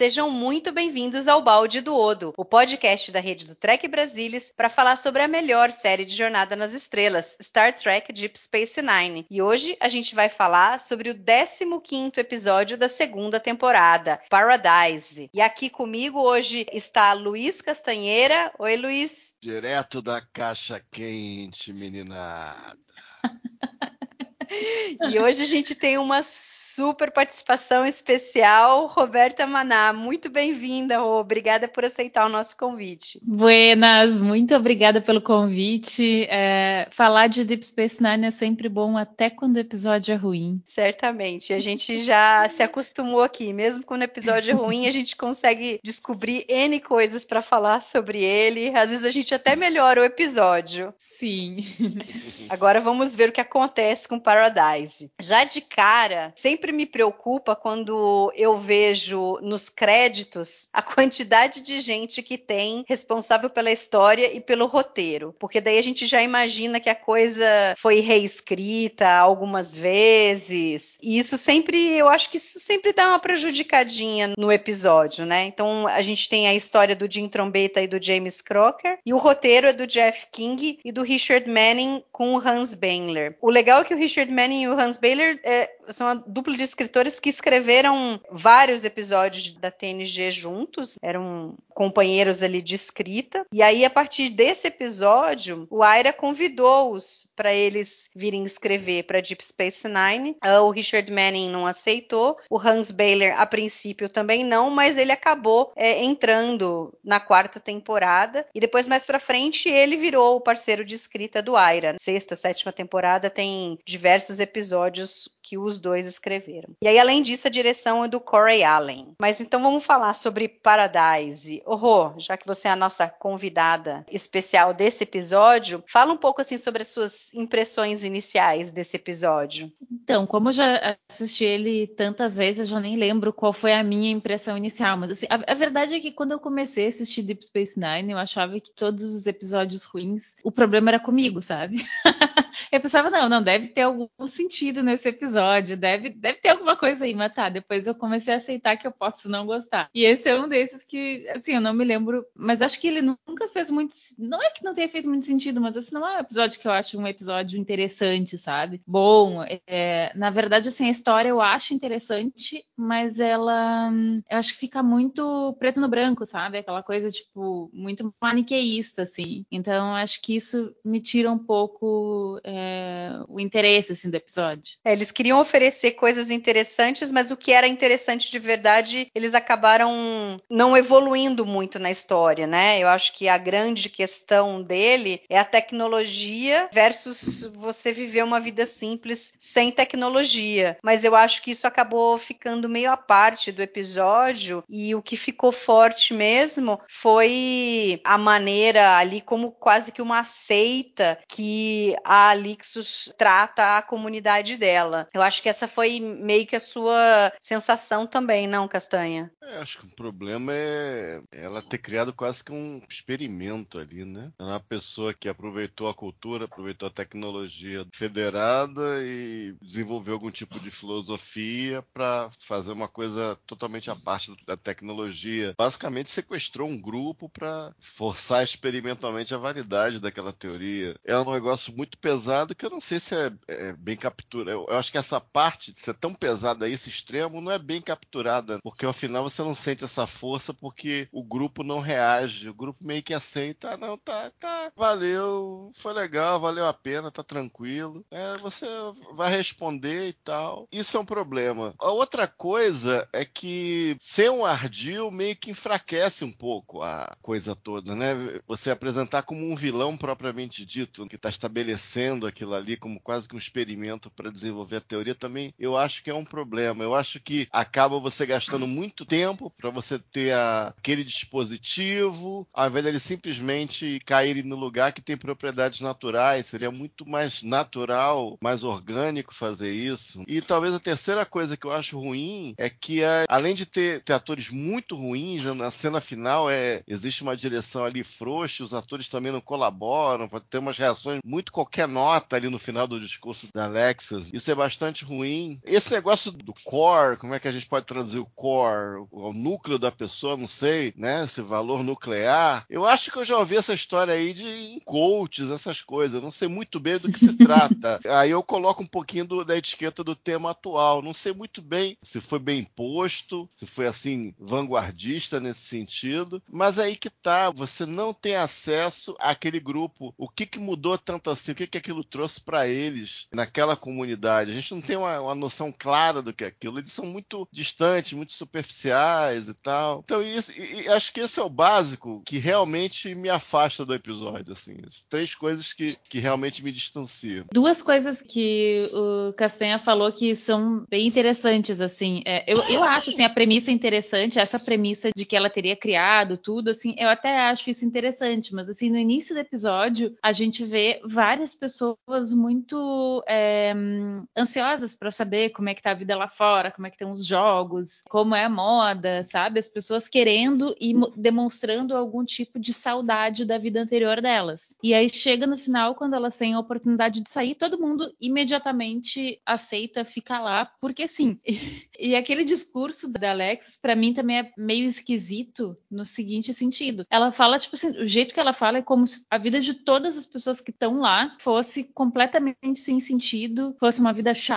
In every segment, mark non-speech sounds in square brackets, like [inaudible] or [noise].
Sejam muito bem-vindos ao Balde do Odo, o podcast da rede do Trek Brasilis para falar sobre a melhor série de Jornada nas Estrelas, Star Trek Deep Space Nine. E hoje a gente vai falar sobre o 15º episódio da segunda temporada, Paradise. E aqui comigo hoje está Luiz Castanheira. Oi, Luiz. Direto da caixa quente, meninada. [laughs] [laughs] e hoje a gente tem uma super participação especial, Roberta Maná. Muito bem-vinda, Obrigada por aceitar o nosso convite. Buenas, muito obrigada pelo convite. É, falar de Deep Space Nine é sempre bom, até quando o episódio é ruim. Certamente. A gente já se acostumou aqui. Mesmo quando o episódio é ruim, a gente consegue descobrir N coisas para falar sobre ele. Às vezes a gente até melhora o episódio. Sim. Agora vamos ver o que acontece com Paradise. Já de cara, sempre me preocupa quando eu vejo nos créditos a quantidade de gente que tem responsável pela história e pelo roteiro, porque daí a gente já imagina que a coisa foi reescrita algumas vezes. E isso sempre, eu acho que isso sempre dá uma prejudicadinha no episódio, né? Então a gente tem a história do Jim Trombetta e do James Crocker, e o roteiro é do Jeff King e do Richard Manning com o Hans Bengler. O legal é que o Richard Manning e o Hans Bengler é, são uma dupla de escritores que escreveram vários episódios da TNG juntos, eram companheiros ali de escrita. E aí, a partir desse episódio, o Aira convidou-os para eles virem escrever para Deep Space Nine. Uh, o Richard Manning não aceitou, o Hans Baylor, a princípio, também não, mas ele acabou é, entrando na quarta temporada. E depois, mais para frente, ele virou o parceiro de escrita do Aira. Sexta, sétima temporada tem diversos episódios que os dois escreveram. E aí, além disso, a direção é do Corey Allen. Mas então vamos falar sobre Paradise. Rô, já que você é a nossa convidada especial desse episódio, fala um pouco assim sobre as suas impressões iniciais desse episódio. Então, como eu já assisti ele tantas vezes, eu já nem lembro qual foi a minha impressão inicial. Mas assim, a, a verdade é que quando eu comecei a assistir Deep Space Nine, eu achava que todos os episódios ruins, o problema era comigo, sabe? [laughs] eu pensava, não, não, deve ter algum sentido nesse episódio, deve, deve ter alguma coisa aí, mas tá. Depois eu comecei a aceitar que eu posso não gostar. E esse é um desses que, assim, eu não me lembro, mas acho que ele nunca fez muito. Não é que não tenha feito muito sentido, mas esse não é um episódio que eu acho um episódio interessante, sabe? Bom, é, na verdade, assim, a história eu acho interessante, mas ela. Eu acho que fica muito preto no branco, sabe? Aquela coisa, tipo, muito maniqueísta, assim. Então, acho que isso me tira um pouco é, o interesse, assim, do episódio. É, eles queriam oferecer coisas interessantes, mas o que era interessante de verdade, eles acabaram não evoluindo muito na história, né? Eu acho que a grande questão dele é a tecnologia versus você viver uma vida simples sem tecnologia. Mas eu acho que isso acabou ficando meio à parte do episódio e o que ficou forte mesmo foi a maneira ali como quase que uma seita que a Alixus trata a comunidade dela. Eu acho que essa foi meio que a sua sensação também, não, Castanha? É, acho que o problema é ela ter criado quase que um experimento ali, né? É uma pessoa que aproveitou a cultura, aproveitou a tecnologia federada e desenvolveu algum tipo de filosofia para fazer uma coisa totalmente à parte da tecnologia. Basicamente sequestrou um grupo para forçar experimentalmente a validade daquela teoria. É um negócio muito pesado que eu não sei se é, é bem captura. Eu, eu acho que essa parte de ser tão pesada esse extremo não é bem capturada, porque ao final você não sente essa força porque o grupo não reage, o grupo meio que aceita, ah, não, tá, tá, valeu, foi legal, valeu a pena, tá tranquilo. É, você vai responder e tal. Isso é um problema. A outra coisa é que ser um ardil meio que enfraquece um pouco a coisa toda, né? Você apresentar como um vilão propriamente dito, que está estabelecendo aquilo ali como quase que um experimento para desenvolver teoria, também eu acho que é um problema. Eu acho que acaba você gastando muito tempo para você ter a, aquele dispositivo, ao invés dele simplesmente cair no lugar que tem propriedades naturais. Seria muito mais natural, mais orgânico fazer isso. E talvez a terceira coisa que eu acho ruim é que, além de ter, ter atores muito ruins, né, na cena final é, existe uma direção ali frouxa, os atores também não colaboram, pode ter umas reações muito qualquer nota ali no final do discurso da Alexis. Isso é bastante ruim. Esse negócio do core, como é que a gente pode traduzir o core, o núcleo da pessoa, não sei, né? Esse valor nuclear. Eu acho que eu já ouvi essa história aí de coaches, essas coisas. Eu não sei muito bem do que se [laughs] trata. aí eu coloco um pouquinho do, da etiqueta do tema atual. Não sei muito bem se foi bem posto, se foi assim vanguardista nesse sentido. Mas aí que tá, você não tem acesso àquele grupo. O que, que mudou tanto assim? O que, que aquilo trouxe para eles naquela comunidade? A gente não tem uma, uma, noção clara do que é aquilo. Eles são muito distantes, muito superficiais e tal. Então, isso, e, acho que esse é o básico que realmente me afasta do episódio. Assim, três coisas que, que realmente me distanciam. Duas coisas que o Castanha falou que são bem interessantes, assim. É, eu, eu acho assim, a premissa interessante, essa premissa de que ela teria criado tudo, assim, eu até acho isso interessante, mas assim, no início do episódio, a gente vê várias pessoas muito é, ansiosas para saber como é que tá a vida lá fora, como é que estão os jogos, como é a moda, sabe? As pessoas querendo e demonstrando algum tipo de saudade da vida anterior delas. E aí chega no final, quando elas têm a oportunidade de sair, todo mundo imediatamente aceita ficar lá, porque sim. [laughs] E aquele discurso da Alexis, para mim, também é meio esquisito no seguinte sentido. Ela fala, tipo assim, o jeito que ela fala é como se a vida de todas as pessoas que estão lá fosse completamente sem sentido, fosse uma vida chata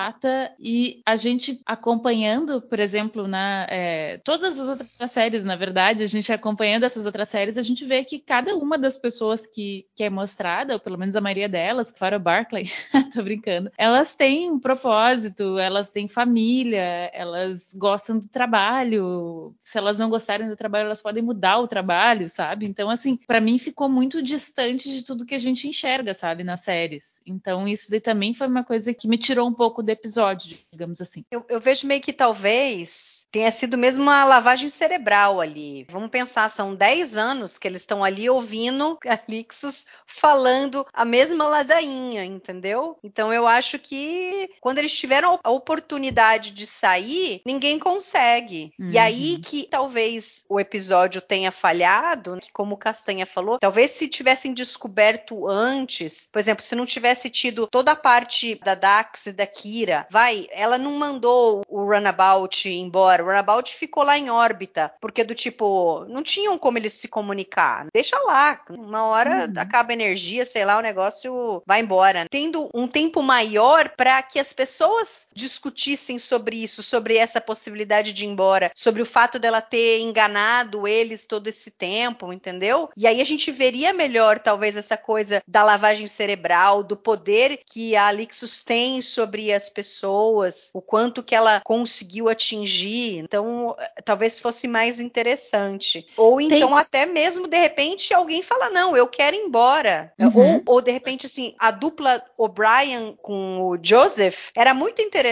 e a gente acompanhando, por exemplo, na é, todas as outras séries, na verdade, a gente acompanhando essas outras séries, a gente vê que cada uma das pessoas que, que é mostrada, ou pelo menos a maioria delas, fora o Barclay, [laughs] tô brincando, elas têm um propósito, elas têm família, elas gostam do trabalho. Se elas não gostarem do trabalho, elas podem mudar o trabalho, sabe? Então, assim, para mim ficou muito distante de tudo que a gente enxerga, sabe, nas séries. Então, isso daí também foi uma coisa que me tirou um pouco do episódio, digamos assim. Eu, eu vejo meio que talvez tenha sido mesmo uma lavagem cerebral ali. Vamos pensar, são 10 anos que eles estão ali ouvindo [laughs] a Lixus falando a mesma ladainha, entendeu? Então eu acho que quando eles tiveram a oportunidade de sair, ninguém consegue. Uhum. E aí que talvez o episódio tenha falhado, que como o Castanha falou, talvez se tivessem descoberto antes, por exemplo, se não tivesse tido toda a parte da Dax e da Kira, vai, ela não mandou o Runabout embora o Runabout ficou lá em órbita, porque do tipo, não tinham como eles se comunicar. Deixa lá, uma hora uhum. acaba a energia, sei lá, o negócio vai embora. Tendo um tempo maior para que as pessoas discutissem sobre isso, sobre essa possibilidade de ir embora, sobre o fato dela ter enganado eles todo esse tempo, entendeu? E aí a gente veria melhor, talvez, essa coisa da lavagem cerebral, do poder que a Alixus tem sobre as pessoas, o quanto que ela conseguiu atingir então, talvez fosse mais interessante. Ou então, Tem... até mesmo, de repente, alguém fala: não, eu quero ir embora. Uhum. Ou, ou, de repente, assim, a dupla O'Brien com o Joseph era muito interessante.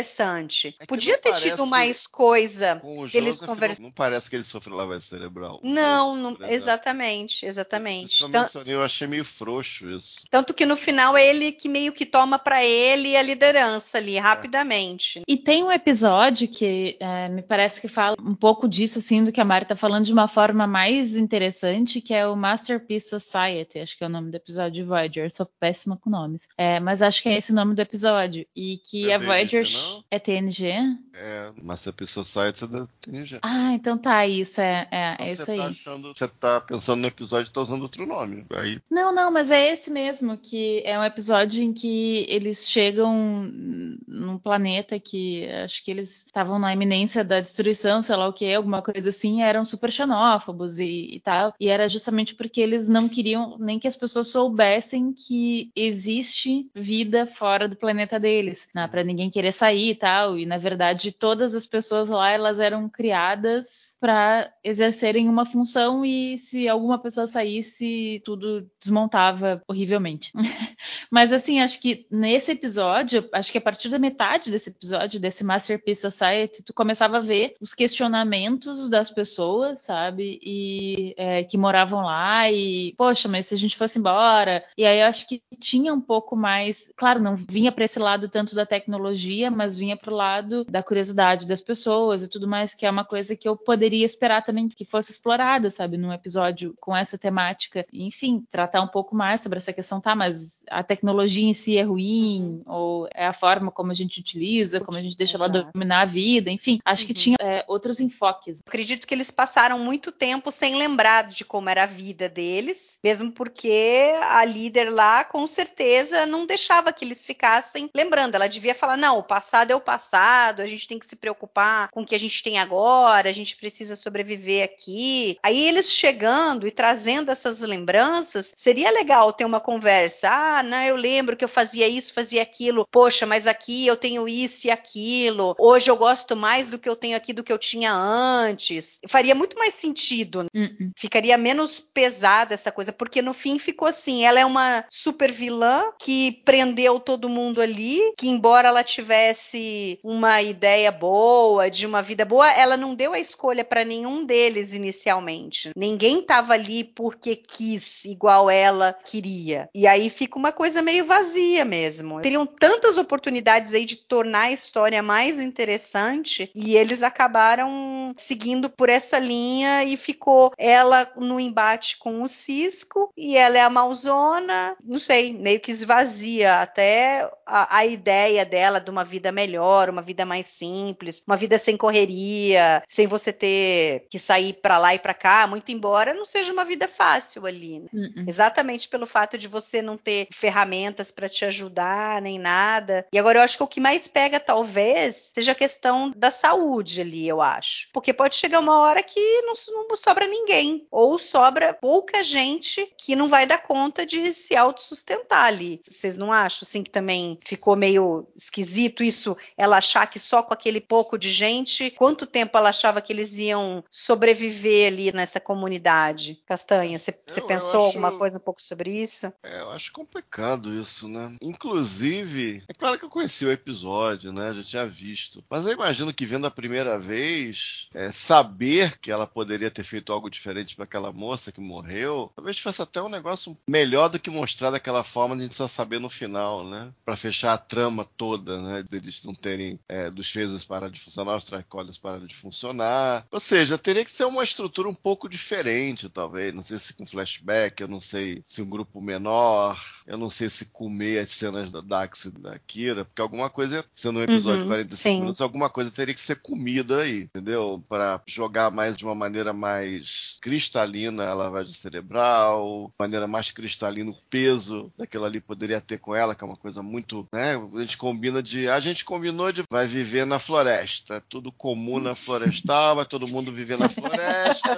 É Podia ter tido mais coisa. Com o eles convers... não, não, parece que ele sofreu lavagem cerebral. Não, não exatamente, exatamente. Então, eu achei meio frouxo isso. Tanto que no final é ele que meio que toma para ele a liderança ali, é. rapidamente. E tem um episódio que é, me parece que fala um pouco disso, assim, do que a Mari tá falando de uma forma mais interessante, que é o Masterpiece Society, acho que é o nome do episódio de Voyager. Eu sou péssima com nomes. É, mas acho que é esse o nome do episódio. E que é a Voyager. Né? Não? É TNG? É, Masterpiece Society é da TNG. Ah, então tá, isso é, é, é isso você aí. Tá achando, você tá pensando no episódio e tá usando outro nome. Aí Não, não, mas é esse mesmo, que é um episódio em que eles chegam num planeta que acho que eles estavam na iminência da destruição, sei lá o que, alguma coisa assim, eram super xenófobos e, e tal. E era justamente porque eles não queriam nem que as pessoas soubessem que existe vida fora do planeta deles, né? Pra ninguém querer sair e tal. E na verdade, todas as pessoas lá, elas eram criadas para exercerem uma função e se alguma pessoa saísse, tudo desmontava horrivelmente. [laughs] Mas assim, acho que nesse episódio, acho que a partir da metade desse episódio, desse Masterpiece Society, tu começava a ver os questionamentos das pessoas, sabe? E é, que moravam lá e, poxa, mas se a gente fosse embora. E aí eu acho que tinha um pouco mais, claro, não vinha para esse lado tanto da tecnologia, mas vinha pro lado da curiosidade das pessoas e tudo mais, que é uma coisa que eu poderia esperar também que fosse explorada, sabe, num episódio com essa temática. Enfim, tratar um pouco mais sobre essa questão, tá, mas a tecnologia em si é ruim, ou é a forma como a gente utiliza, como a gente deixa ela Exato. dominar a vida, enfim, acho que Uhum. tinha é, outros enfoques. Acredito que eles passaram muito tempo sem lembrar de como era a vida deles, mesmo porque a líder lá, com certeza, não deixava que eles ficassem lembrando. Ela devia falar: não, o passado é o passado, a gente tem que se preocupar com o que a gente tem agora, a gente precisa sobreviver aqui. Aí eles chegando e trazendo essas lembranças, seria legal ter uma conversa. Ah, não, eu lembro que eu fazia isso, fazia aquilo. Poxa, mas aqui eu tenho isso e aquilo. Hoje eu gosto mais do que eu tenho aqui do que eu tinha antes. Faria muito mais sentido. Uh-uh. Ficaria menos pesada essa coisa, porque no fim ficou assim: ela é uma super vilã que prendeu todo mundo ali, que embora ela tivesse uma ideia boa, de uma vida boa, ela não deu a escolha para nenhum deles inicialmente. Ninguém estava ali porque quis, igual ela queria. E aí fica uma coisa meio vazia mesmo. Teriam tantas oportunidades aí de tornar a história mais interessante e eles acabaram seguindo por essa linha e ficou ela no embate com o Cisco e ela é a Malzona, não sei, meio que esvazia até a, a ideia dela de uma vida melhor, uma vida mais simples, uma vida sem correria, sem você ter que sair para lá e para cá, muito embora não seja uma vida fácil ali. né? Uh-uh. Exatamente pelo fato de você não ter ferramentas para te ajudar nem nada. E agora eu acho que o que mais pega talvez seja a questão da saúde ali, eu acho. Porque pode chegar uma hora que não, não sobra ninguém ou sobra pouca gente que não vai dar conta de se autossustentar ali. Vocês não acham assim que também ficou meio esquisito isso ela achar que só com aquele pouco de gente, quanto tempo ela achava que eles iam sobreviver ali nessa comunidade? Castanha, você eu pensou acho- alguma coisa um pouco sobre isso? É, eu acho complicado isso, né? Inclusive, é claro que eu conheci o episódio, né? Já tinha visto. Mas eu imagino que vendo a primeira vez, é, saber que ela poderia ter feito algo diferente para aquela moça que morreu, talvez fosse até um negócio melhor do que mostrar daquela forma de a gente só saber no final, né? Para fechar a trama toda, né? Deles não terem é, dos phases parar de funcionar, os tricoles pararam de funcionar. Ou seja, teria que ser uma estrutura um pouco diferente, talvez. Não sei se com flashback, eu não sei se um grupo menor, eu não sei se comer as cenas da Dax e da Kira, porque alguma coisa, sendo um episódio de Uhum, 45 sim. minutos, alguma coisa teria que ser comida aí, entendeu? Para jogar mais de uma maneira mais cristalina a lavagem cerebral, maneira mais cristalina o peso daquilo ali poderia ter com ela, que é uma coisa muito, né? A gente combina de, a gente combinou de vai viver na floresta, tudo comuna [laughs] florestal, vai todo mundo viver na floresta,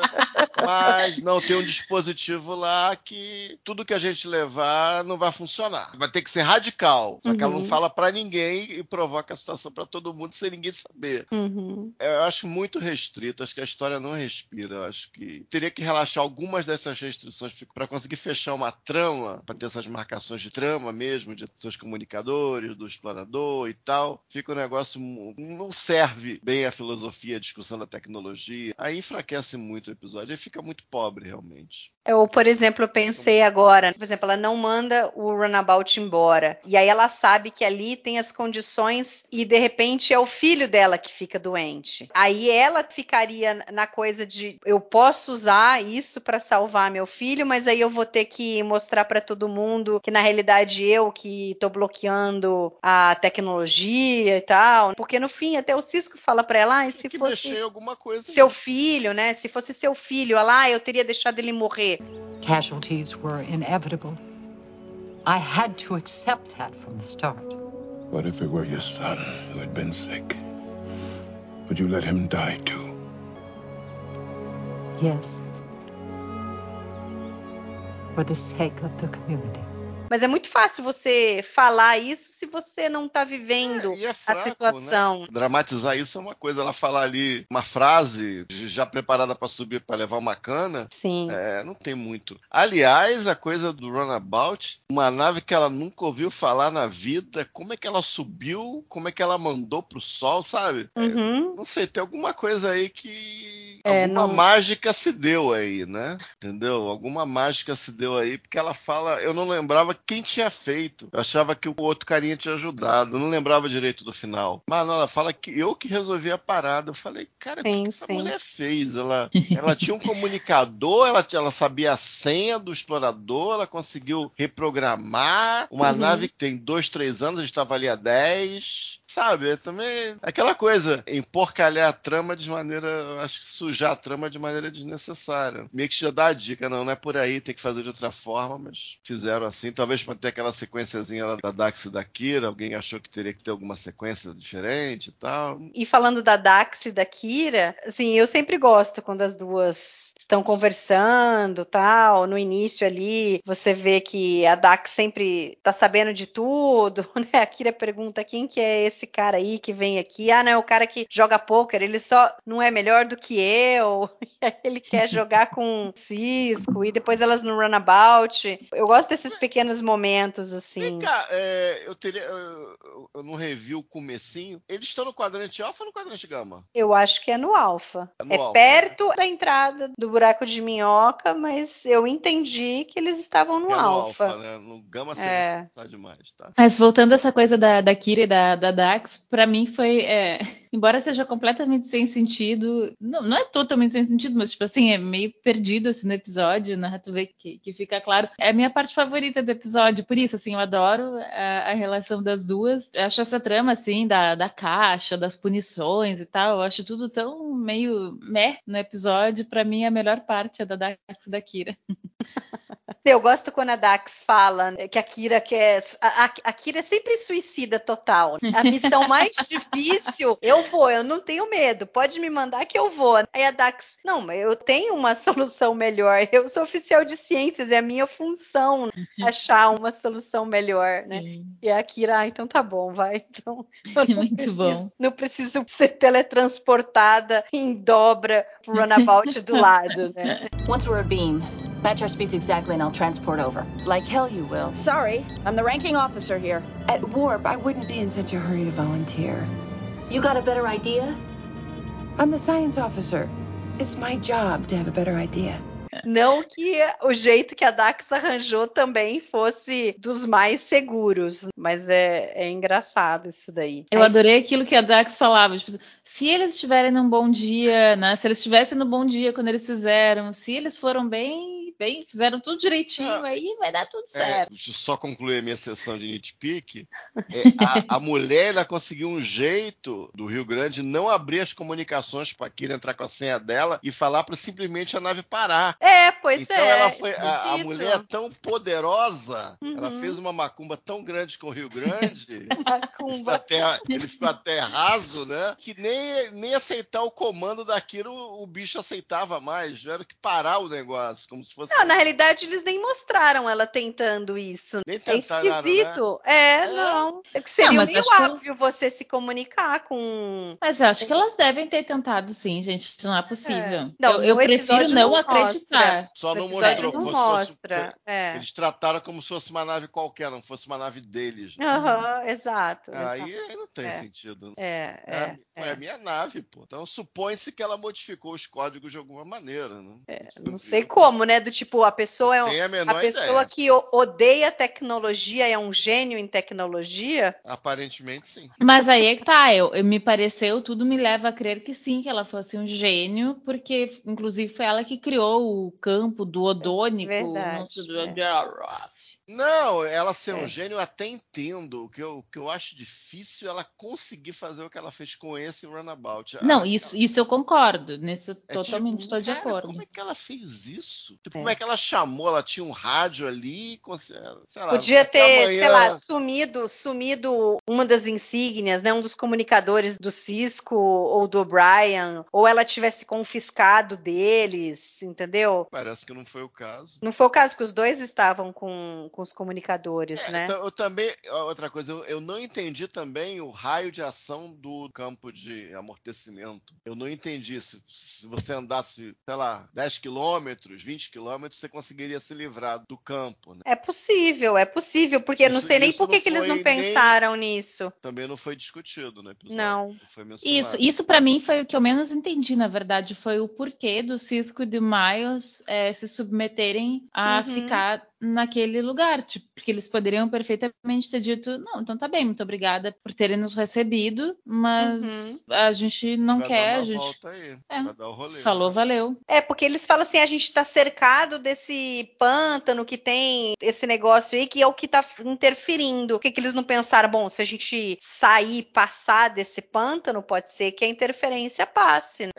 mas não tem um dispositivo lá que tudo que a gente levar não vai funcionar. Vai ter que ser radical, só que ela não Uhum. fala pra ninguém e provoca a situação pra todo mundo sem ninguém saber. Uhum. Eu acho muito restrito, acho que a história não respira. Eu acho que teria que relaxar algumas dessas restrições para conseguir fechar uma trama, para ter essas marcações de trama mesmo, de seus comunicadores, do explorador e tal. Fica um negócio. Não serve bem a filosofia, a discussão da tecnologia. Aí enfraquece muito o episódio. Aí fica fica muito pobre, realmente. Eu, por exemplo, eu pensei agora, por exemplo, ela não manda o Runabout embora. E aí ela sabe que ali tem as condições e de repente é o filho dela que fica doente. Aí ela ficaria na coisa de eu posso usar isso para salvar meu filho, mas aí eu vou ter que mostrar para todo mundo que na realidade eu que tô bloqueando a tecnologia e tal. Porque no fim até o Cisco fala para ela, ah, se fosse mexer alguma coisa. seu filho, né? Se fosse seu filho, lá, eu teria deixado ele morrer. Casualties were inevitable. I had to accept that from the start. What if it were your son who had been sick? Would you let him die too? Yes. For the sake of the community. Mas é muito fácil você falar isso se você não tá vivendo É, é a fraco, situação. Né? Dramatizar isso é uma coisa. Ela falar ali uma frase já preparada para subir para levar uma cana. Sim. É, não tem muito. Aliás, a coisa do Runabout, uma nave que ela nunca ouviu falar na vida, como é que ela subiu, como é que ela mandou pro sol, sabe? É, Uhum. não sei, tem alguma coisa aí que. É, alguma não- mágica se deu aí, né? Entendeu? Alguma mágica se deu aí, porque ela fala. Eu não lembrava quem tinha feito. Eu achava que o outro carinha tinha ajudado. Não lembrava direito do final. Mas ela fala que eu que resolvi a parada. Eu falei, cara, o que, que essa mulher fez? Ela, [laughs] ela tinha um comunicador, ela, ela sabia a senha do explorador, ela conseguiu reprogramar uma Uhum. nave que tem dois, três anos, a gente estava ali há dez. Sabe, é também aquela coisa, emporcalhar a trama de maneira, acho que sujar a trama de maneira desnecessária. Meio que já dá a dica, não, não é por aí, tem que fazer de outra forma, mas fizeram assim, talvez para ter aquela sequenciazinha da Dax e da Kira, alguém achou que teria que ter alguma sequência diferente e tal. E falando da Dax e da Kira, assim, eu sempre gosto quando as duas estão conversando, tal. No início ali, você vê que a Dax sempre tá sabendo de tudo, [laughs] né? A Kira pergunta quem que é esse cara aí que vem aqui? Ah, não, é o cara que joga pôquer, ele só não é melhor do que eu. [laughs] Ele quer jogar com o Cisco e depois elas no runabout. Eu gosto desses pequenos momentos assim. Vem cá, é, eu teria. Eu, eu- eu não revi o comecinho. Eles estão no quadrante alfa ou no quadrante gama? Eu acho que é no alfa. É no É alfa, perto da entrada do buraco de minhoca, mas eu entendi que eles estavam no é alfa. alfa, né? No gama É. necessário demais, tá? Mas voltando a essa coisa da, da Kira e da, da Dax, pra mim foi. é, [laughs] embora seja completamente sem sentido, não, não é totalmente sem sentido, mas tipo assim, é meio perdido assim no episódio, né? Tu vê que, que fica claro. É a minha parte favorita do episódio, por isso, assim, eu adoro a, a relação das duas. Eu acho essa trama, assim, da, da caixa, das punições e tal, eu acho tudo tão meio meh no episódio. Pra mim, a melhor parte é da Dax da Kira. [laughs] Eu gosto quando a Dax fala que a Kira quer. A, a- a Kira é sempre suicida total. A missão mais [laughs] difícil, eu vou, eu não tenho medo. Pode me mandar que eu vou. Aí a Dax, não, mas eu tenho uma [laughs] solução melhor. Eu sou oficial de ciências, é a minha função achar uma solução melhor, né? E a Kira, ah, então tá bom, vai. Então, [laughs] Muito preciso, bom. não preciso ser teletransportada em dobra pro runabout do lado, né? Once we're abeam, match our speeds exactly and I'll transport over. Like hell you will. Sorry, I'm the ranking officer here. At Warp, I wouldn't be in such a hurry to volunteer. You got a better idea? I'm the science officer. It's my job to have a better idea. Não que o jeito que a Dax arranjou também fosse dos mais seguros, mas é, é engraçado isso daí. Eu adorei aquilo que a Dax falava. Tipo, se eles estiverem num bom dia, né? Se eles estivessem no bom dia quando eles fizeram, se eles foram bem, bem, fizeram tudo direitinho, aí vai dar tudo É, certo. deixa eu só concluir a minha sessão de nitpick. É, a, a [laughs] mulher ela conseguiu um jeito do Rio Grande não abrir as comunicações para Kira entrar com a senha dela e falar para simplesmente a nave parar. É, pois então é. ela foi a, a mulher é tão poderosa, ela Uhum. fez uma macumba tão grande com o Rio Grande. [laughs] Ele ficou, Macumba. até, ele ficou até raso, né? Que nem, nem aceitar o comando daquilo o bicho aceitava mais. Tiveram que parar o negócio, como se fosse fosse. Não, na realidade, eles nem mostraram ela tentando isso. Nem É tentaram, esquisito. É, É. não. É que Seria Não, meio acho que- óbvio você se comunicar com. Mas eu acho que elas devem ter tentado sim, gente. Não é possível. É. Não, eu eu prefiro não não acreditar. Só No não mostrou. não fosse- fosse- mostra. É. Eles trataram como se fosse uma nave qualquer, não fosse uma nave deles. né? Aham, exato. Aí, aí não tem É. sentido. É, É, é, é a minha nave, pô. Então supõe-se que ela modificou os códigos de alguma maneira, né? Não sei como, né? Do tipo, a pessoa é um, a a pessoa ideia. que odeia tecnologia é um gênio em tecnologia. Aparentemente sim. Mas aí é que tá, eu, eu- me pareceu, tudo me leva a crer que sim, que ela fosse um gênio, porque inclusive foi ela que criou o campo do odônico, Verdade, do é. Não, ela ser um É. gênio eu até entendo. O que eu, o que eu acho difícil é ela conseguir fazer o que ela fez com esse Runabout. Não, Ah, isso, isso eu concordo, nisso eu é totalmente tipo, estou de cara, acordo. Como é que ela fez isso? Tipo, É. Como é que ela chamou? Ela tinha um rádio ali, lá, Podia até ter, amanhã- sei lá, sumido, sumido uma das insígnias, né? Um dos comunicadores do Cisco ou do O'Brien, ou ela tivesse confiscado deles, entendeu? Parece que não foi o caso. Não foi o caso, porque os dois estavam com, com os comunicadores, É, né? então, eu também, outra coisa, eu, eu não entendi também o raio de ação do campo de amortecimento. Eu não entendi se, se você andasse, sei lá, 10 quilômetros, 20 quilômetros, você conseguiria se livrar do campo, né? É possível, é possível, porque eu não Isso- sei nem isso por que, não eles não foi nem- pensaram nisso. Também não foi discutido episódio. Não. foi mencionado. Isso, isso para mim foi o que eu menos entendi, na verdade, foi o porquê do Cisco e do Miles eh, se submeterem a Uhum. ficar naquele lugar, tipo, porque eles poderiam perfeitamente ter dito, não, então tá bem, muito obrigada por terem nos recebido, mas a gente não Vai quer, dar a gente volta aí. É. Vai dar o rolê. falou, né? valeu. É, porque eles falam assim, a gente tá cercado desse pântano que tem esse negócio aí, que é o que tá interferindo. Por que, que eles não pensaram, bom, se a gente sair, passar desse pântano, pode ser que a interferência passe, né?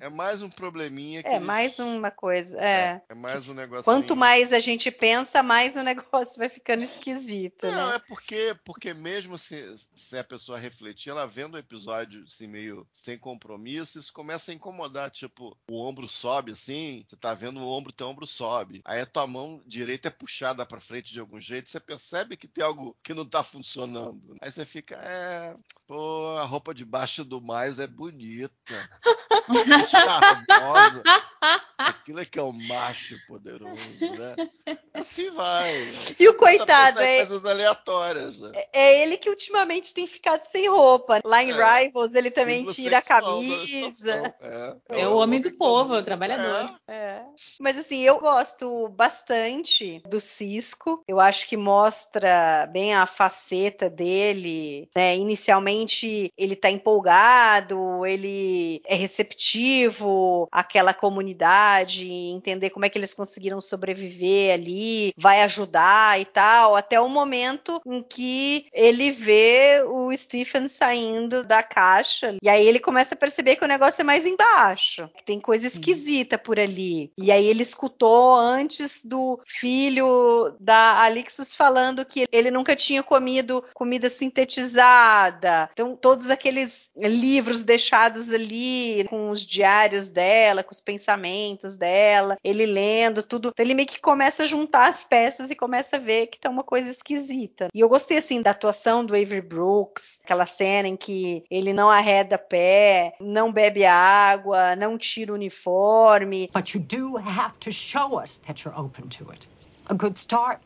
É, é mais um probleminha que É, eles- mais uma coisa, é. É mais um negócio. Quanto mais a gente pensa, mais o negócio vai ficando esquisito, Não, né? é porque, porque mesmo se, se a pessoa refletir, ela vendo o episódio assim, meio sem compromisso, isso começa a incomodar. Tipo, o ombro sobe assim, você tá vendo o ombro, teu ombro sobe. Aí a tua mão direita é puxada pra frente de algum jeito, você percebe que tem algo que não tá funcionando. Aí você fica, é, pô, a roupa debaixo do mais é bonita. [laughs] Charmosa. Aquilo é que é o macho poderoso, né? Assim vai. Você E o coitado, é- coisas aleatórias, né? É ele que ultimamente tem ficado sem roupa. Lá em É, Rivals, ele também Símbolo tira a camisa. situação, É, É o homem do povo, é o trabalhador. É. Mas assim, eu gosto bastante do Cisco. Eu acho que mostra bem a faceta dele. né? Inicialmente ele tá empolgado, ele é receptivo àquela comunidade, entender como é que eles conseguiram sobreviver ali, vai ajudar e tal, até o momento em que ele vê o Stephen saindo da caixa. E aí ele começa a perceber que o negócio é mais embaixo, que tem coisa esquisita por ali. E aí ele escutou antes do filho da Alixus falando que ele nunca tinha comido comida sintetizada. Então, todos aqueles livros deixados ali com os diários dela, com os pensamentos dela, ele lendo tudo. Então, ele meio que começa a juntar as peças e começa a ver que tá uma coisa esquisita. E eu gostei assim da atuação do Avery Brooks, aquela cena em que ele não arreda pé, não bebe água, não tira o uniforme. But you do have to show us that you're open to it. A good start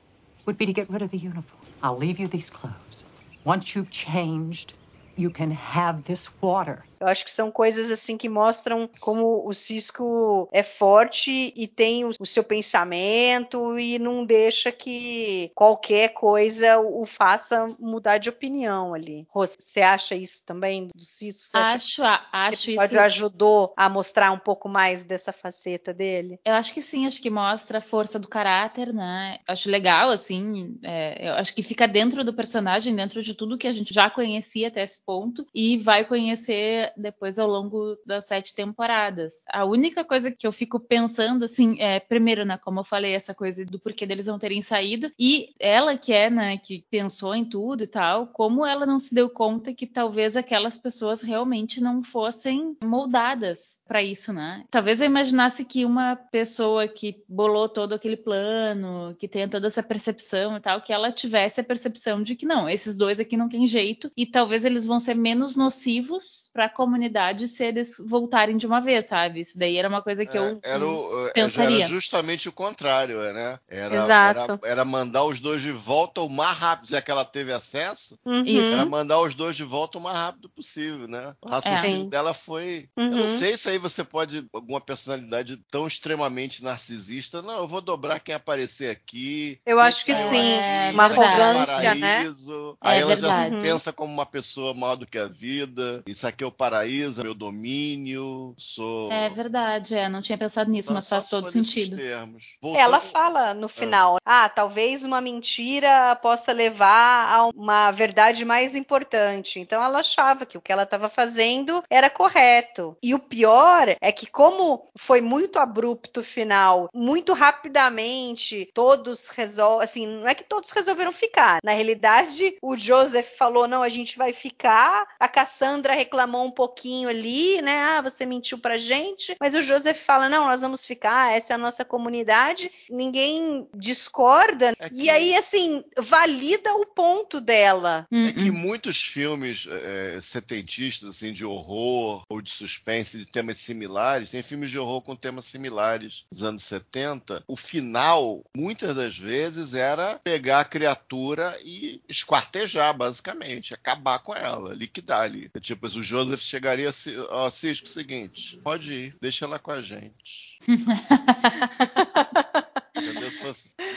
would be to get rid of the uniform. I'll leave you these clothes. Once you've changed, you can have this water. Eu acho que são coisas assim que mostram como o Cisco é forte e tem o, seu pensamento e não deixa que qualquer coisa o faça mudar de opinião ali. Rô, Você acha isso também do Cisco? Você acha Acho, que acho o episódio isso. ajudou a mostrar um pouco mais dessa faceta dele? Eu acho que sim, acho que mostra a força do caráter, né? Acho legal, assim. é, eu acho que fica dentro do personagem, dentro de tudo que a gente já conhecia até esse ponto, e vai conhecer depois ao longo das sete temporadas. A única coisa que eu fico pensando, assim, é, primeiro, né, como eu falei, essa coisa do porquê deles não terem saído, e ela que é, né, que pensou em tudo e tal, como ela não se deu conta que talvez aquelas pessoas realmente não fossem moldadas para isso, né? Talvez eu imaginasse que uma pessoa que bolou todo aquele plano, que tenha toda essa percepção e tal, que ela tivesse a percepção de que não, esses dois aqui não tem jeito e talvez eles vão ser menos nocivos para a comunidade se eles voltarem de uma vez, sabe? Isso daí era uma coisa que É, eu era, o, é, pensaria. era justamente o contrário, né? Era, Exato. era, era mandar os dois de volta o mais rápido, já que ela teve acesso, Uhum. Isso. era mandar os dois de volta o mais rápido possível, né? O raciocínio Sim. dela foi. Uhum. Eu não sei se aí você pode, alguma personalidade tão extremamente narcisista, não, eu vou dobrar quem aparecer aqui. Eu acho que sim. É Uma aqui é o arrogância, né? paraíso. É Aí ela já se verdade. pensa como uma pessoa maior do que a vida. Isso aqui é o paraíso, meu domínio, sou. É verdade, é, não tinha pensado nisso, Só- mas faz todo sentido. termos. Ela fala no final, ah, talvez uma mentira possa levar a uma verdade mais importante. Então ela achava que o que ela estava fazendo era correto. E o pior é que como foi muito abrupto o final, muito rapidamente, todos resolvem, assim, não é que todos resolveram ficar. Na realidade, o Joseph falou, não, a gente vai ficar. A Cassandra reclamou um pouquinho ali, né? Ah, você mentiu pra gente. Mas o Joseph fala, não, nós vamos ficar, essa é a nossa comunidade. Ninguém discorda. É que- E aí, assim, valida o ponto dela. Hum, É que muitos filmes é, setentistas, assim, de horror ou de suspense, de temas similares, tem filmes de horror com temas similares dos anos 70. O final, muitas das vezes, era pegar a criatura e esquartejar, basicamente, acabar com ela, liquidar ali. Tipo, o Joseph chegaria ó, Cisco, seguinte, pode ir, deixa ela com a gente. [laughs]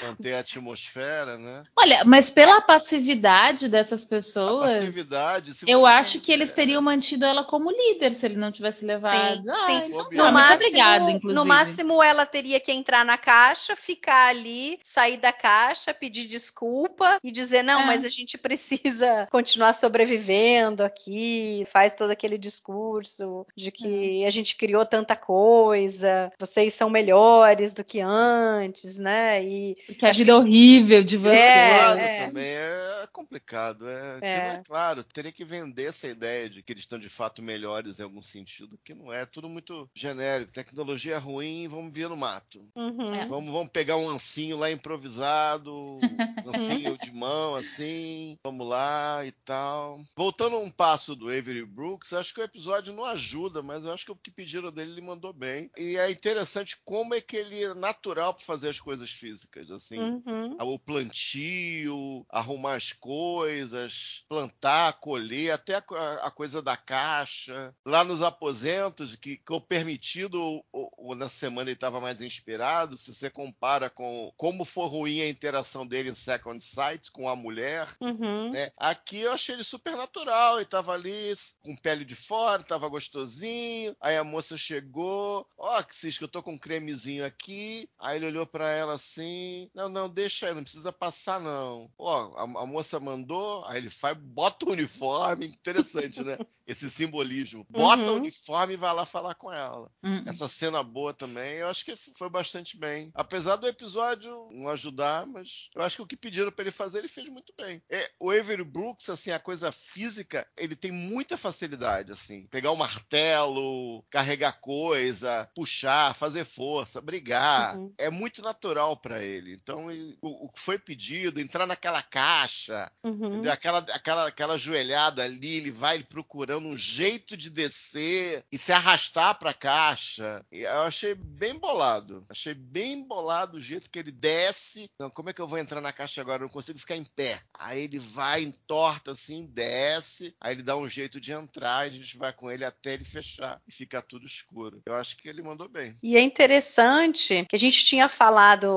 Manter a atmosfera, né? Olha, mas pela passividade dessas A pessoas, passividade. se eu acho que eles teriam mantido ela como líder se ele não tivesse levado. Sim, ah, sim. então No máximo- obrigada, inclusive. No máximo, ela teria que entrar na caixa, ficar ali, sair da caixa, pedir desculpa e dizer: não, É. mas a gente precisa continuar sobrevivendo aqui. Faz todo aquele discurso de que É. a gente criou tanta coisa, vocês são melhores do que antes, né? E Porque a vida é que- horrível de você. É, é. também é complicado. É, que É. não é claro, teria que vender essa ideia de que eles estão de fato melhores em algum sentido, que não é, é tudo muito genérico. Tecnologia ruim, vamos vir no mato. Uhum. É. Vamos, vamos pegar um ancinho lá improvisado, um [laughs] ancinho de mão assim, vamos lá e tal. Voltando um passo do Avery Brooks, acho que o episódio não ajuda, mas eu acho que o que pediram dele ele mandou bem. E é interessante como é que ele é natural para fazer as coisas físicas, assim Uhum. o plantio, arrumar as coisas, plantar, colher, até a, a coisa da caixa. Lá nos aposentos, que ficou permitido, ou, ou na semana ele estava mais inspirado, se você compara com como foi ruim a interação dele em Second Sight com a mulher, Uhum. né? Aqui eu achei ele super natural, ele tava ali com pele de fora, tava gostosinho. Aí a moça chegou, ó, que Cisco, eu tô com um cremezinho aqui. Aí ele olhou pra ela assim: "Não, não, deixa aí, não precisa passar não". Ó, a, a moça mandou, aí ele faz, bota o uniforme, interessante, né? [laughs] Esse simbolismo. Bota o Uhum. uniforme e vai lá falar com ela. Hum, Essa cena boa também, eu acho que foi bastante bem. Apesar do episódio não ajudar, mas eu acho que o que pediram pra ele fazer, ele fez muito bem. É, o Avery Brooks, assim, a coisa física, ele tem muita facilidade, assim. Pegar o martelo, carregar coisa, puxar, fazer força, brigar. Uhum. É muito natural pra ele. Então, ele- o, o que foi pedido, entrar naquela caixa, Uhum. Aquela, aquela, aquela joelhada ali, ele vai procurando um jeito de descer e se arrastar pra caixa. E eu achei bem bolado. Achei bem bolado o jeito que ele desce. Não, como é que eu vou entrar na caixa agora? Eu não consigo ficar em pé. Aí ele vai, entorta assim, desce. Aí ele dá um jeito de entrar e a gente vai com ele até ele fechar e ficar tudo escuro. Eu acho que ele mandou bem. E é interessante que a gente tinha falado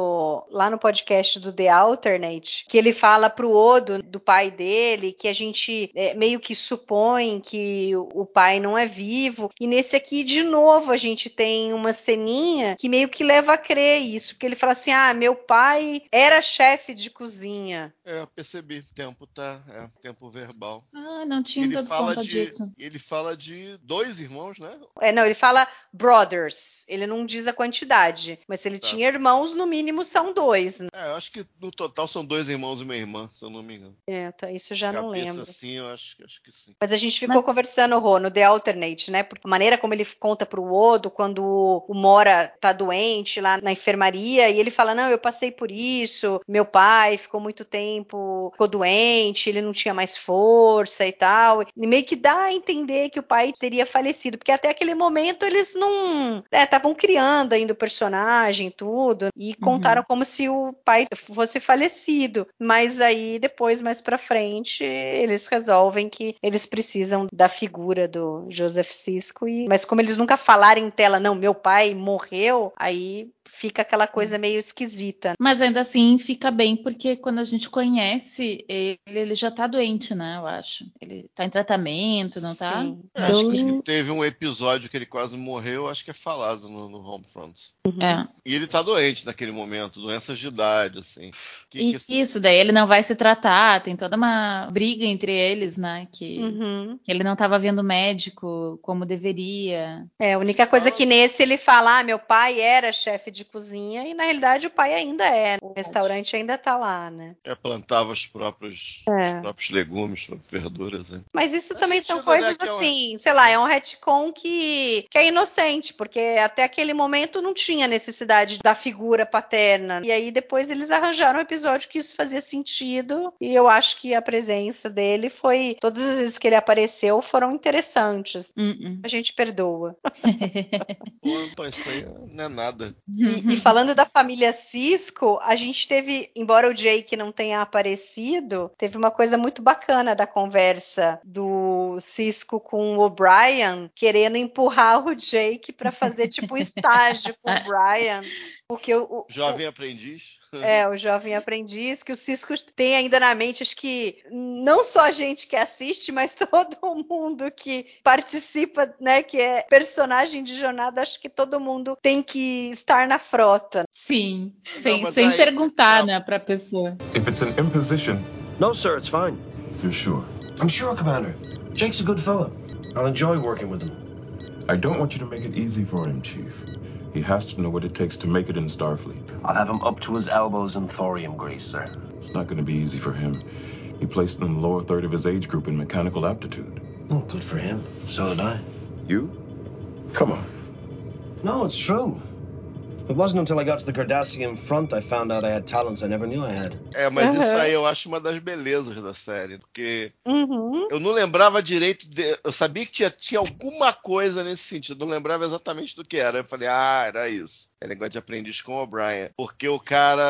lá no podcast do The Alternate, que ele fala pro Odo, do pai dele, que a gente é, meio que supõe que o pai não é vivo. E nesse aqui, de novo, a gente tem uma ceninha que meio que leva a crer isso, porque ele fala assim: ah, meu pai era chefe de cozinha. É, percebi. Tempo tá. É, tempo verbal. Ah, não tinha ele dado fala conta de, disso. Ele fala de dois irmãos, né? É, não, ele fala brothers. Ele não diz a quantidade. Mas se ele Tá. tinha irmãos, no mínimo são dois. né? É, eu acho que no total são dois irmãos e uma irmã, se eu não me engano. É, tá, isso eu já não Cabeça lembro. assim, eu acho, acho que sim. Mas a gente ficou Mas- conversando, Rô, no The Alternate, né? Porque a maneira como ele conta pro Odo quando o Mora tá doente lá na enfermaria e ele fala: Não, eu passei por isso, meu pai ficou muito tempo, ficou doente, ele não tinha mais força e tal. E meio que dá a entender que o pai teria falecido, porque até aquele momento eles não. Estavam criando ainda o personagem, tudo, e contaram como se o pai fosse falecido. Mas aí, depois, mais pra frente, eles resolvem que eles precisam da figura do Joseph Cisco. E... Mas como eles nunca falaram em tela, não, meu pai morreu, aí fica aquela coisa meio esquisita. Mas ainda assim fica bem, porque quando a gente conhece ele, ele já tá doente, né? Eu acho. Ele tá em tratamento, não tá? Sim. Acho que- acho que teve um episódio que ele quase morreu, acho que é falado no, no Homefront. É. E ele tá doente naquele momento, doenças de idade, assim. Que, E que- isso, daí ele não vai se tratar, tem toda uma briga entre eles, né? Que, Uhum. que ele não tava vendo médico como deveria. É, a única coisa que nesse ele fala, ah, meu pai era chefe de cozinha, e na realidade o pai ainda é. O restaurante ainda tá lá, né? é, plantava os próprios, É. os próprios legumes, as próprias verduras. Né? Mas isso também são né, coisas é uma- assim, sei lá, é um retcon que, que é inocente, porque até aquele momento não tinha necessidade da figura paterna. E aí depois eles arranjaram um episódio que isso fazia sentido, e eu acho que a presença dele foi, todas as vezes que ele apareceu foram interessantes. Uh-uh. A gente perdoa. [laughs] Pô, pô, isso aí não é nada. [laughs] E, e falando da família Cisco, a gente teve, embora o Jake não tenha aparecido, teve uma coisa muito bacana da conversa do Cisco com o O'Brien, querendo empurrar o Jake para fazer tipo um [laughs] estágio com o Brian, porque o, o- Jovem aprendiz. É, [laughs] o jovem aprendiz, que o Cisco tem ainda na mente, acho que não só a gente que assiste, mas [laughs] todo mundo que participa, né, que é personagem de jornada, acho que todo mundo tem que estar na frota. Sim, sem, mas sem aí- perguntar, não. né, pra pessoa. If it's an imposition, No, sir, it's fine. you're sure. I'm sure, Commander. Jake's a good fellow. I'll enjoy working with him. I don't want you to make it easy for him, Chief. He has to know what it takes to make it in Starfleet. I'll have him up to his elbows in thorium grease, sir. It's not going to be easy for him. He placed in the lower third of his age group in mechanical aptitude. Oh, good for him. So did I. You? Come on. No, it's true. It wasn't until I got to the Cardassian front I found out I had talents I never knew I had. É, mas isso Aham. aí eu acho uma das belezas da série, porque Uhum. eu não lembrava direito, de- eu sabia que tinha, tinha alguma coisa nesse sentido, não lembrava exatamente do que era. Eu falei, ah, era isso. É negócio de aprendiz com o O'Brien. Porque o cara,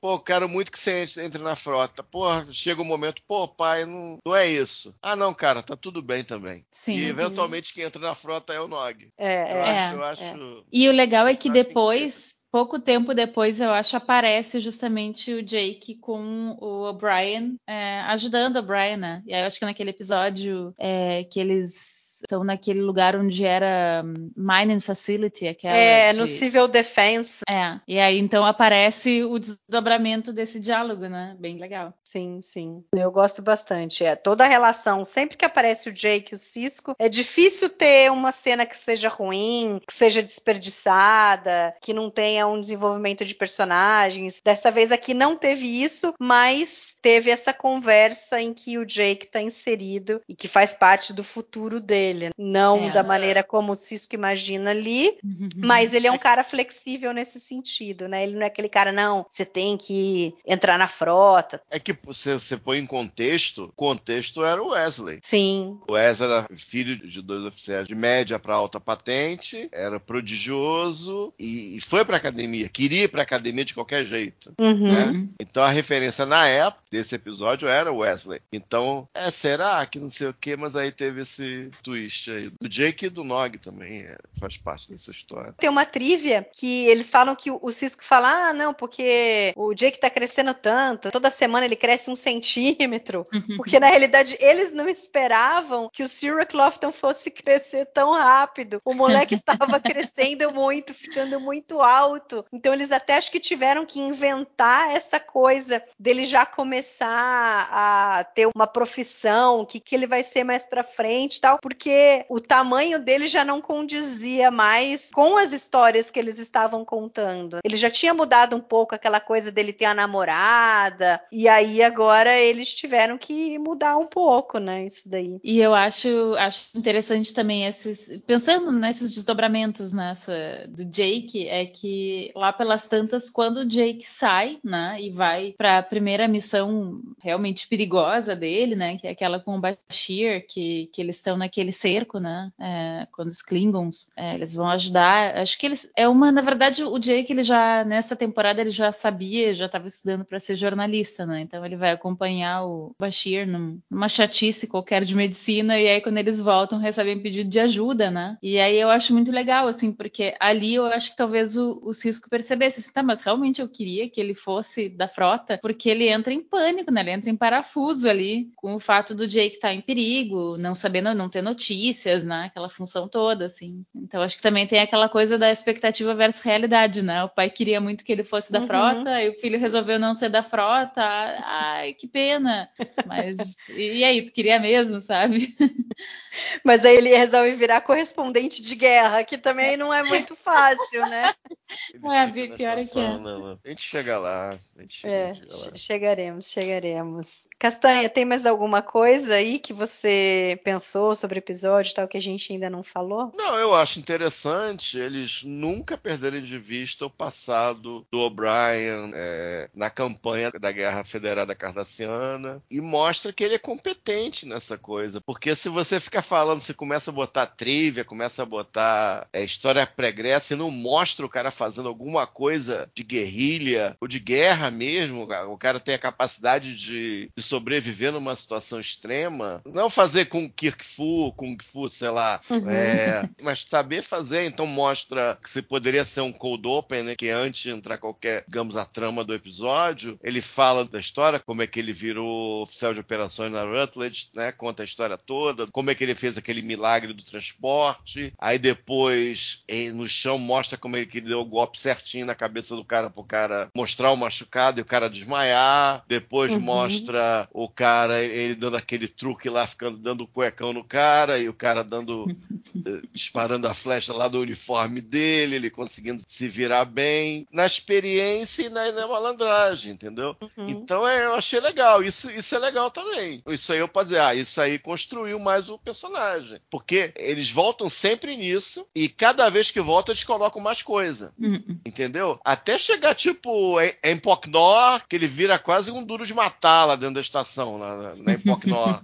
pô, eu quero muito que você entre, entre na frota. Porra, chega um momento, pô, pai, não, não é isso. Ah, não, cara, tá tudo bem também. Sim. E eventualmente quem entra na frota é o Nog. É, Eu é. acho, É, eu é. acho. E o legal é Isso que eu acho depois, pouco tempo depois, eu acho, aparece justamente o Jake com o O'Brien, é, ajudando o O'Brien, né? E aí eu acho que naquele episódio é, que eles estão naquele lugar onde era hum, mining facility, aquela. É, de- no Civil Defense. É, e aí então aparece o desdobramento desse diálogo, né? Bem legal. Sim, sim. Eu gosto bastante. É toda a relação, sempre que aparece o Jake e o Cisco, é difícil ter uma cena que seja ruim, que seja desperdiçada, que não tenha um desenvolvimento de personagens. Dessa vez aqui não teve isso, mas teve essa conversa em que o Jake está inserido e que faz parte do futuro dele. Não É. da maneira como o Cisco imagina ali, mas ele é um cara flexível nesse sentido, né? Ele não é aquele cara, não, você tem que entrar na frota. É que você, você põe em contexto, o contexto era o Wesley. Sim, O Wesley era filho de dois oficiais de média para alta patente, era prodigioso e, e foi para academia, queria ir para academia de qualquer jeito. Uhum. né? Então a referência na época desse episódio era o Wesley. Então, é, será que não sei o que, mas aí teve esse twist twist aí. Do Jake e do Nog também é, faz parte dessa história. Tem uma trivia que eles falam que o Cisco fala: ah, não, porque o Jake tá crescendo tanto, toda semana ele cresce um centímetro. Porque na realidade eles não esperavam que o Cyril Clofton fosse crescer tão rápido. O moleque [laughs] estava crescendo muito, ficando muito alto. Então eles até acho que tiveram que inventar essa coisa dele já começar a ter uma profissão, o que, que ele vai ser mais pra frente tal, porque o tamanho dele já não condizia mais com as histórias que eles estavam contando. Ele já tinha mudado um pouco aquela coisa dele ter a namorada, e aí agora eles tiveram que mudar um pouco, né? Isso daí. E eu acho, acho interessante também esses. Pensando nesses desdobramentos nessa do Jake, é que lá pelas tantas, quando o Jake sai, né, e vai para a primeira missão realmente perigosa dele, né, que é aquela com o Bashir, que, que eles estão naquele cerco, né, é, quando os Klingons, é, eles vão ajudar. Acho que eles é uma, na verdade, o Jake ele já nessa temporada ele já sabia, já estava estudando para ser jornalista, né, então ele vai acompanhar o Bashir numa chatice qualquer de medicina e aí quando eles voltam recebem pedido de ajuda, né, e aí eu acho muito legal assim, porque ali eu acho que talvez o, o Cisco percebesse, assim, tá, mas realmente eu queria que ele fosse da frota, porque ele entra em pânico, né? Ele entra em parafuso ali com o fato do Jake estar tá em perigo, não sabendo, não ter notícias, né? Aquela função toda, assim. Então acho que também tem aquela coisa da expectativa versus realidade, né? O pai queria muito que ele fosse da uhum. frota, e o filho resolveu não ser da frota. Ai, que pena. Mas e aí, tu queria mesmo, sabe? [laughs] Mas aí ele resolve virar correspondente de guerra, que também não é muito fácil, né? Não é, pior é que é. Não, a gente chega lá. A gente chega, é, chega lá. chegaremos, chegaremos. Castanha, tem mais alguma coisa aí que você pensou sobre o episódio tal que a gente ainda não falou? Não, eu acho interessante eles nunca perderem de vista o passado do O'Brien é, na campanha da Guerra Federada Cardassiana e mostra que ele é competente nessa coisa. Porque se você ficar falando, você começa a botar trivia, começa a botar é, história pregressa e não mostra o cara fazendo alguma coisa de guerrilha ou de guerra mesmo, o cara tem a capacidade de, de sobreviver numa situação extrema, não fazer com Kirk Fu, Kung Fu, sei lá, uhum. é, mas saber fazer, então mostra que você poderia ser um cold open, né, que antes de entrar qualquer, digamos, a trama do episódio, ele fala da história, como é que ele virou oficial de operações na Rutledge, né, conta a história toda, como é que ele fez aquele milagre do transporte, aí depois no chão mostra como ele que deu o golpe certinho na cabeça do cara pro cara mostrar o machucado e o cara desmaiar, depois uhum. mostra o cara ele dando aquele truque lá, ficando dando cuecão no cara e o cara dando [laughs] eh, disparando a flecha lá do uniforme dele, ele conseguindo se virar bem na experiência e na, na malandragem, entendeu? Uhum. Então é, eu achei legal, isso, isso é legal também. Isso aí eu posso dizer, ah, isso aí construiu mais o personagem. Porque eles voltam sempre nisso e cada vez que voltam eles colocam mais coisa. Uhum. Entendeu? Até chegar tipo em, em Pocnor, que ele vira quase um duro de matar lá dentro da estação, na, na Empocnor.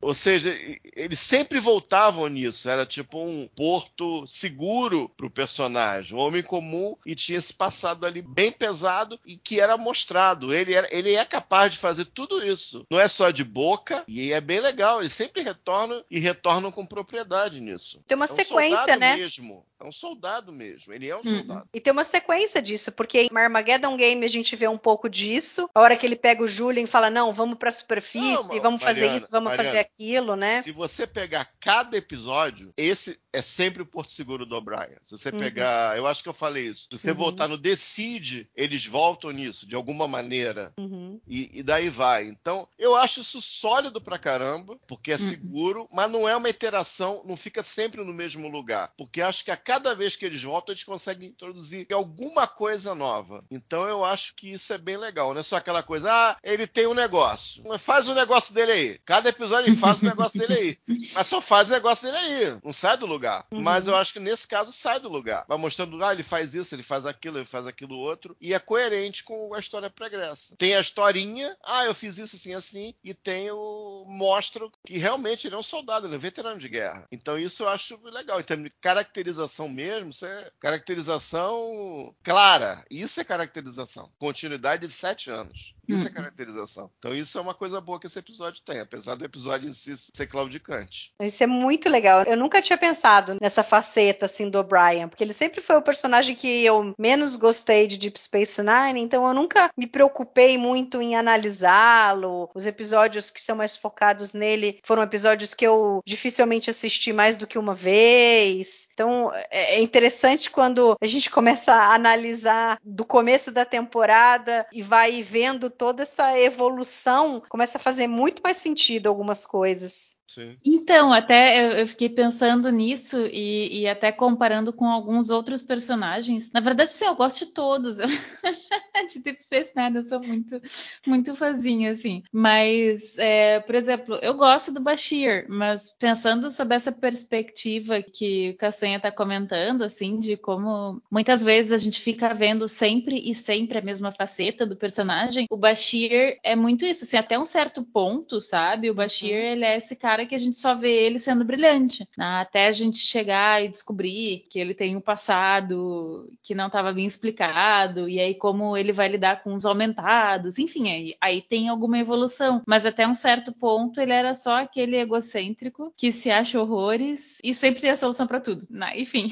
Ou seja, eles sempre voltavam nisso. Era tipo um porto seguro pro personagem. Um homem comum e tinha esse passado ali bem pesado e que era mostrado. Ele, era, ele é capaz de fazer tudo isso. Não é só de boca, e é bem legal. Ele sempre retorna e retornam com propriedade nisso. Tem uma é um sequência, né? Mesmo. É um soldado mesmo. Ele é um hum. soldado. E tem uma sequência disso, porque em Armageddon Game a gente vê um pouco disso. A hora que ele pega o Julian e fala: não, vamos pra superfície, não, vamos Mariana, fazer isso, vamos Mariana, fazer aquilo, né? Se você pegar cada episódio, esse é sempre o Porto Seguro do O'Brien. Se você uhum. pegar, eu acho que eu falei isso. Se você uhum. voltar no Decide, eles voltam nisso, de alguma maneira. Uhum. E, e, daí vai. Então, eu acho isso sólido pra caramba, porque é uhum. seguro, mas não é uma iteração, não fica sempre no mesmo lugar. Porque acho que a cada vez que eles voltam, eles conseguem introduzir alguma coisa nova. Então, eu acho que isso é bem legal. Não é só aquela coisa, ah, ele tem um negócio. Faz o negócio dele aí. Cada episódio ele faz o negócio dele aí. [laughs] Mas só faz o negócio dele aí. Não sai do lugar. Uhum. Mas eu acho que nesse caso sai do lugar. Vai mostrando, ah, ele faz isso, ele faz aquilo, ele faz aquilo outro. E é coerente com a história pregressa. Tem a historinha, ah, eu fiz isso assim, assim. E tem o. Mostra que realmente ele é um soldado, ele é veterano de guerra. Então isso eu acho legal. Em termos de caracterização mesmo, isso é caracterização clara. Isso é caracterização. Continuidade de sete anos. Isso é caracterização. Então isso é uma coisa boa que esse episódio tem, apesar do episódio em si ser claudicante. Isso é muito legal. Eu nunca tinha pensado nessa faceta assim do O'Brien, porque ele sempre foi o personagem que eu menos gostei de Deep Space Nine, então eu nunca me preocupei muito em analisá-lo. Os episódios que são mais focados nele foram episódios que eu dificilmente assisti mais do que uma vez. Então é é interessante quando a gente começa a analisar do começo da temporada e vai vendo toda essa evolução, começa a fazer muito mais sentido algumas coisas. Sim. Então, até eu, fiquei pensando nisso e, e até comparando com alguns outros personagens. Na verdade, sim, eu gosto de todos. [laughs] de Deep Space Nine, eu sou muito, muito fãzinha, assim. Mas, é, por exemplo, eu gosto do Bashir, mas pensando sobre essa perspectiva que o Castanha está comentando, assim, de como muitas vezes a gente fica vendo sempre e sempre a mesma faceta do personagem, o Bashir é muito isso, assim, até um certo ponto, sabe? O Bashir, ele é esse cara que a gente só vê ele sendo brilhante, né? até a gente chegar e descobrir que ele tem um passado que não estava bem explicado, e aí como ele vai lidar com os aumentados, enfim, aí, aí tem alguma evolução, mas até um certo ponto ele era só aquele egocêntrico que se acha horrores e sempre tem a solução para tudo, né? enfim.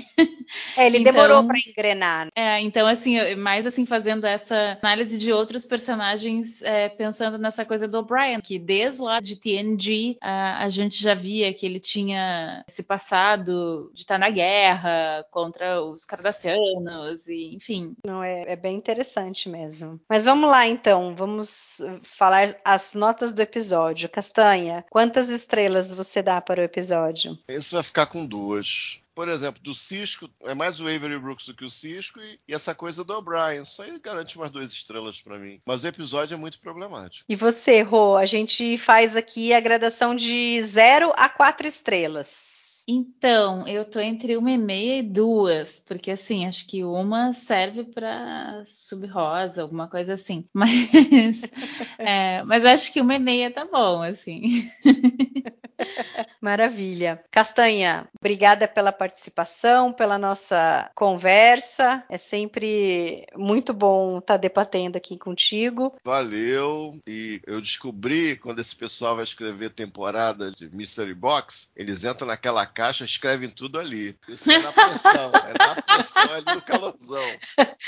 É, ele [laughs] Então- demorou para engrenar. né? É, então, assim, mais assim, fazendo essa análise de outros personagens, é, pensando nessa coisa do O'Brien, que desde lá de TNG, a, a gente já via que ele tinha esse passado de estar na guerra contra os cardassianos, e enfim. Não, é, é bem interessante mesmo. Mas vamos lá então, vamos uh, falar as notas do episódio. Castanha, quantas estrelas você dá para o episódio? Esse vai ficar com duas. Por exemplo, do Cisco, é mais o Avery Brooks do que o Cisco, e, e essa coisa do O'Brien. Isso aí garante umas duas estrelas pra mim. Mas o episódio é muito problemático. E você, Rô, a gente faz aqui a gradação de 0 a 4 estrelas. Então, eu tô entre uma e meia e duas, porque assim, acho que uma serve para sub-rosa, alguma coisa assim. [laughs] Mas, é, mas acho que uma e meia tá bom, assim. Maravilha. Castanha, obrigada pela participação, pela nossa conversa. É sempre muito bom estar debatendo aqui contigo. Valeu. E eu descobri quando esse pessoal vai escrever temporada de Mystery Box, eles entram naquela caixa, escrevem tudo ali. Isso é na pressão, é na pressão ali no calorzão.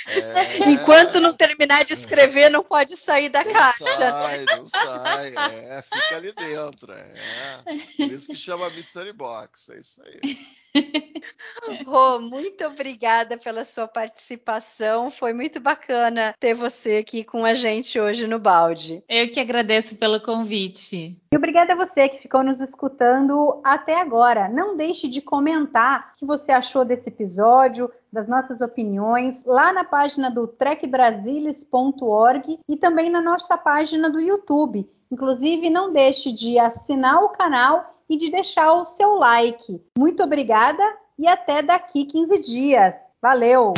É... Enquanto não terminar de escrever, não pode sair da Não caixa. sai, não sai. É, fica ali dentro. É. Por isso que chama Mystery Box. É isso aí. [laughs] Rô, muito obrigada pela sua participação. Foi muito bacana ter você aqui com a gente hoje no balde. Eu que agradeço pelo convite. E obrigada a você que ficou nos escutando até agora. Não deixe de comentar o que você achou desse episódio, das nossas opiniões, lá na página do trekbrasilis.org e também na nossa página do YouTube. Inclusive, não deixe de assinar o canal e de deixar o seu like. Muito obrigada e até daqui 15 dias. Valeu!